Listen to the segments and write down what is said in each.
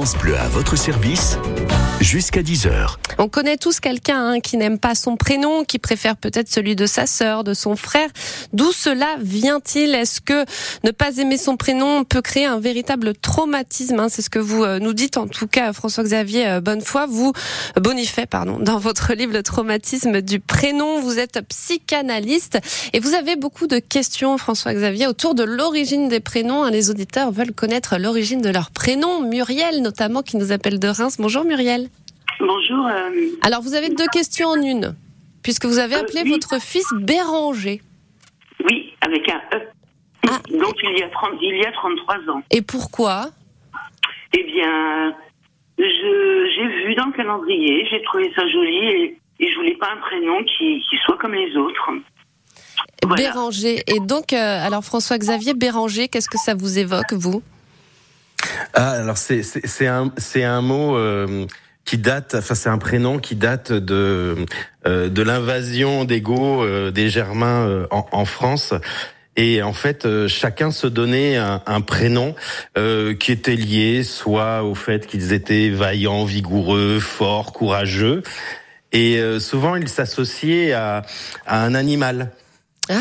France Bleu à votre service jusqu'à 10h. On connaît tous quelqu'un hein, qui n'aime pas son prénom, qui préfère peut-être celui de sa sœur, de son frère. D'où cela vient-il? Est-ce que ne pas aimer son prénom peut créer un véritable traumatisme hein? C'est ce que vous euh, nous dites en tout cas, François-Xavier euh, Bonnefoy, vous, Bonifay, pardon, dans votre livre Le traumatisme du prénom. Vous êtes psychanalyste et vous avez beaucoup de questions, François-Xavier, autour de l'origine des prénoms. Hein. Les auditeurs veulent connaître l'origine de leur prénom. Muriel, notamment, qui nous appelle de Reims. Bonjour Muriel. Bonjour. euh, Alors, vous avez deux questions en une, puisque vous avez Euh, appelé oui. votre fils Béranger. oui, avec un E. Ah. Donc il y, a 30, il y a 33 ans. Et pourquoi? Eh bien, j'ai vu dans le calendrier, j'ai trouvé ça joli et, et je voulais pas un prénom qui, qui soit comme les autres. Voilà. Béranger. Et donc, euh, alors François-Xavier Béranger, qu'est-ce que ça vous évoque, vous? Ah, alors c'est c'est un c'est un mot euh, qui date, enfin c'est un prénom qui date de euh, de l'invasion des Goths, euh, des Germains euh, en, en France. Et en fait, euh, chacun se donnait un, un prénom euh, qui était lié soit au fait qu'ils étaient vaillants, vigoureux, forts, courageux. Et euh, souvent, ils s'associaient à, à un animal. Ah,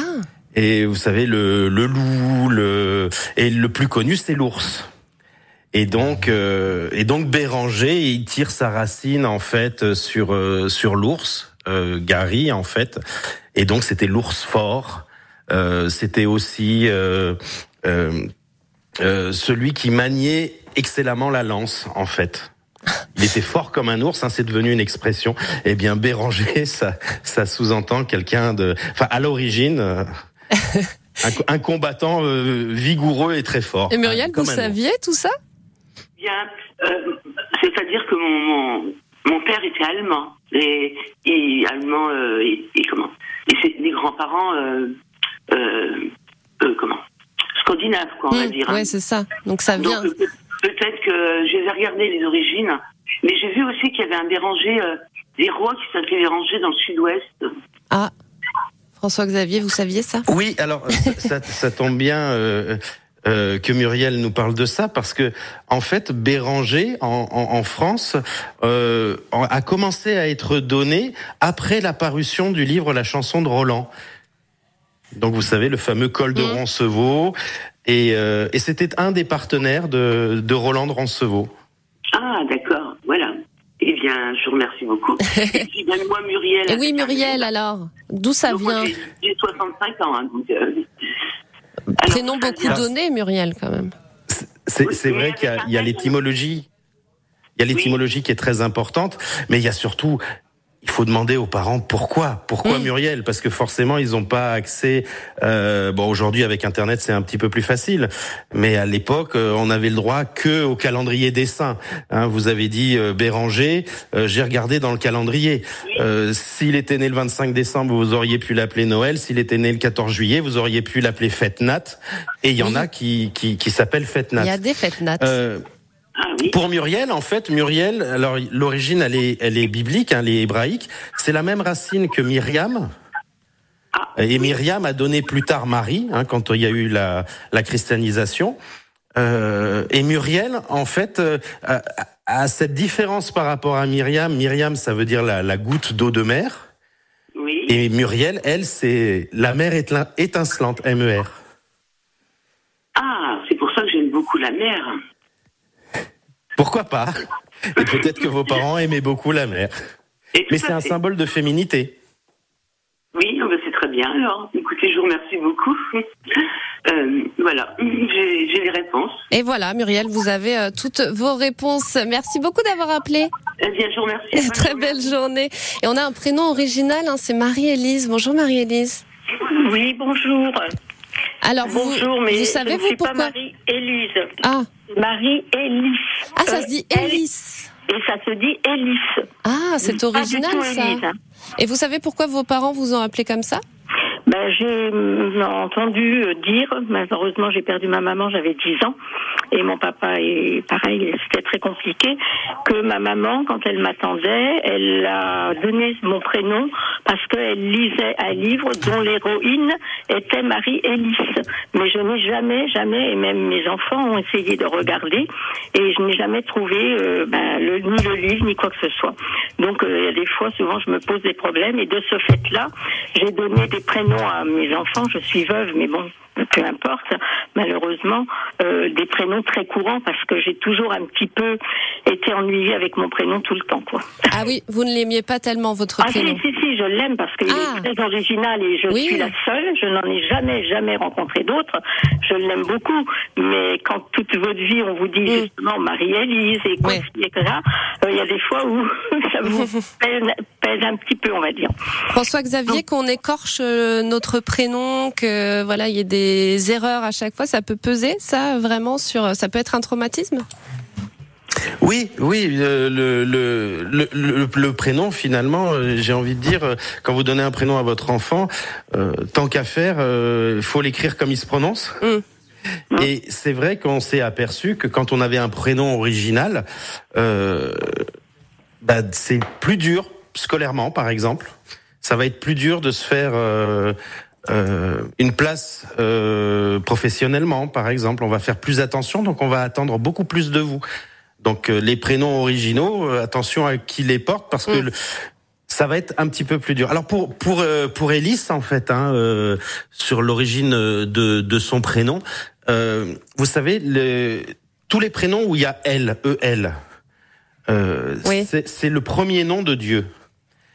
Et vous savez, le, le loup, le et le plus connu, c'est l'ours. Et donc, euh, et donc Béranger, il tire sa racine en fait sur euh, sur l'ours, euh, Gary en fait. Et donc c'était l'ours fort. Euh, c'était aussi euh, euh, euh, celui qui maniait excellemment la lance en fait. Il était fort comme un ours, hein, c'est devenu une expression. Eh bien, Béranger, ça, ça sous-entend quelqu'un de, enfin, à l'origine, un, co- un combattant euh, vigoureux et très fort. et Muriel, Comme vous saviez tout ça? Bien, euh, c'est-à-dire que mon, mon, mon père était allemand et, et allemand euh, et, et comment Et c'est des grands-parents euh, euh, euh, comment Scandinaves, quoi, on va Hmm, dire. hein. Ouais, c'est ça. Donc ça vient. Donc, peut-être que je vais regarder les origines, mais j'ai vu aussi qu'il y avait un Béranger, euh, des rois qui s'appelaient Béranger dans le sud-ouest. Ah, François-Xavier, vous saviez ça? Oui, alors ça, ça, ça tombe bien euh, euh, que Muriel nous parle de ça parce que en fait Béranger en, en, en France euh, a commencé à être donné après la parution du livre La chanson de Roland. Donc vous savez le fameux col de Mhm. Roncevaux et, euh, et c'était un des partenaires de, de Roland de Roncevaux. Ah, d'accord, voilà. Eh bien, je vous remercie beaucoup. Et puis, ben, moi, Muriel. Et oui, Muriel, alors, d'où ça Donc, vient j'ai- J'ai 65 ans, hein, donc. Prénom beaucoup donné, Muriel, quand même. C'est vrai qu'il y a, l'étymologie. Il y a l'étymologie qui est très importante, mais il y a surtout, il faut demander aux parents pourquoi, pourquoi. Muriel, parce que forcément ils n'ont pas accès. Euh, bon, aujourd'hui avec Internet c'est un petit peu plus facile, mais à l'époque euh, on avait le droit que au calendrier des saints. Hein, vous avez dit euh, Béranger, euh, j'ai regardé dans le calendrier. Euh, S'il était né le 25 décembre, vous auriez pu l'appeler Noël. S'il était né le 14 juillet, vous auriez pu l'appeler Fête Nat. Et il y en a qui qui, qui s'appellent Fête Nat. Il y a des fêtes nattes. Ah oui. pour Muriel, en fait, Muriel, alors l'origine, elle est, elle est biblique, hein, elle est hébraïque. C'est la même racine que Myriam. Ah, Et Myriam a donné plus tard Marie, hein, quand il y a eu la, la christianisation. Euh, et Muriel, en fait, euh, a, a cette différence par rapport à Myriam. Myriam, ça veut dire la, la goutte d'eau de mer. oui. Et Muriel, elle, c'est la mer étincelante, MER. Ah, c'est pour ça que j'aime beaucoup la mer. Pourquoi pas Et peut-être que vos parents aimaient beaucoup la mer. Et Mais c'est un fait. symbole de féminité. Oui, c'est très bien. Alors, écoutez, je vous remercie beaucoup. Euh, voilà, j'ai les réponses. Et voilà, Muriel, vous avez euh, toutes vos réponses. Merci beaucoup d'avoir appelé. Eh bien, je vous remercie. Très belle journée. Et on a un prénom original, hein, c'est Marie-Élise. Bonjour Marie-Élise. Oui, bonjour. Alors, vous, bonjour, mais vous savez, je ne vous, suis pas pourquoi Marie-Élise. Ah, Marie-Élise. ah, ça Euh, se dit Élise. Et ça se dit Élise. Ah, c'est original ça. Élise. Et vous savez pourquoi vos parents vous ont appelé comme ça? Ben, j'ai entendu dire, malheureusement j'ai perdu ma maman, j'avais 10 ans, et mon papa est pareil, c'était très compliqué que ma maman, quand elle m'attendait, elle a donné mon prénom parce qu'elle lisait un livre dont l'héroïne était Marie-Élise. Mais je n'ai jamais, jamais, et même mes enfants ont essayé de regarder, et je n'ai jamais trouvé euh, ben, le, ni le livre, ni quoi que ce soit. Donc, euh, des fois, souvent, je me pose des problèmes, et de ce fait-là, j'ai donné des prénoms à mes enfants. Je suis veuve, mais bon, peu importe, malheureusement, euh, des prénoms très courants parce que j'ai toujours un petit peu été ennuyée avec mon prénom tout le temps, quoi. Ah oui, vous ne l'aimiez pas tellement votre Ah si, prénom. si, si, je l'aime parce qu'il Ah. est très original et je Oui. suis la seule. Je n'en ai jamais, jamais rencontré d'autres. Je l'aime beaucoup. Mais quand toute votre vie, on vous dit Mm. justement Marie-Élise et quoi, Ouais. etc., euh, il y a des fois où ça vous pèse, pèse un petit peu, on va dire. François Xavier, qu'on écorche euh, notre prénom, que voilà, il y ait des erreurs à chaque fois, ça peut peser, ça vraiment sur, ça peut être un traumatisme? Oui, oui, euh, le, le, le, le, le prénom finalement, euh, j'ai envie de dire, euh, quand vous donnez un prénom à votre enfant, tant qu'à faire, il faut l'écrire comme il se prononce. Mm. Et c'est vrai qu'on s'est aperçu que quand on avait un prénom original, bah, c'est plus dur scolairement, par exemple. Ça va être plus dur de se faire euh, euh, une place euh, professionnellement, par exemple. On va faire plus attention, donc on va attendre beaucoup plus de vous. Donc euh, les prénoms originaux, euh, attention à qui les porte parce que Mm. le- ça va être un petit peu plus dur. Alors pour pour euh, pour Elise en fait, hein, euh, sur l'origine de de son prénom, euh, vous savez le, tous les prénoms où il y a L, E L, euh, Oui. c'est le premier nom de Dieu.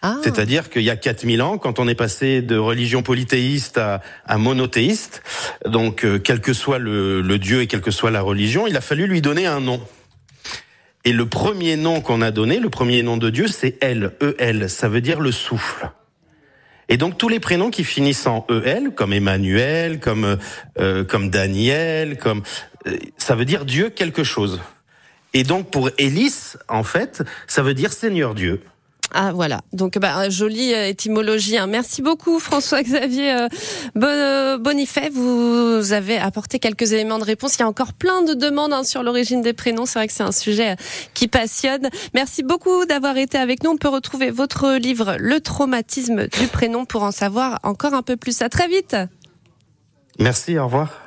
Ah, C'est-à-dire qu'il y a 4000 ans, quand on est passé de religion polythéiste à, monothéiste, donc euh, quel que soit le, Dieu et quelle que soit la religion, il a fallu lui donner un nom. Et le premier nom qu'on a donné, le premier nom de Dieu, c'est El, E-L, ça veut dire le souffle. Et donc tous les prénoms qui finissent en EL, comme Emmanuel, comme euh, comme Daniel, comme euh, ça veut dire Dieu quelque chose. Et donc pour Élis, en fait, ça veut dire Seigneur Dieu. Ah voilà. Donc bah, jolie euh, étymologie. hein. Merci beaucoup François Xavier euh, euh, Bonifay. Vous avez apporté quelques éléments de réponse. Il y a encore plein de demandes hein, sur l'origine des prénoms. C'est vrai que c'est un sujet qui passionne. Merci beaucoup d'avoir été avec nous. On peut retrouver votre livre Le traumatisme du prénom pour en savoir encore un peu plus. À très vite. Merci, au revoir.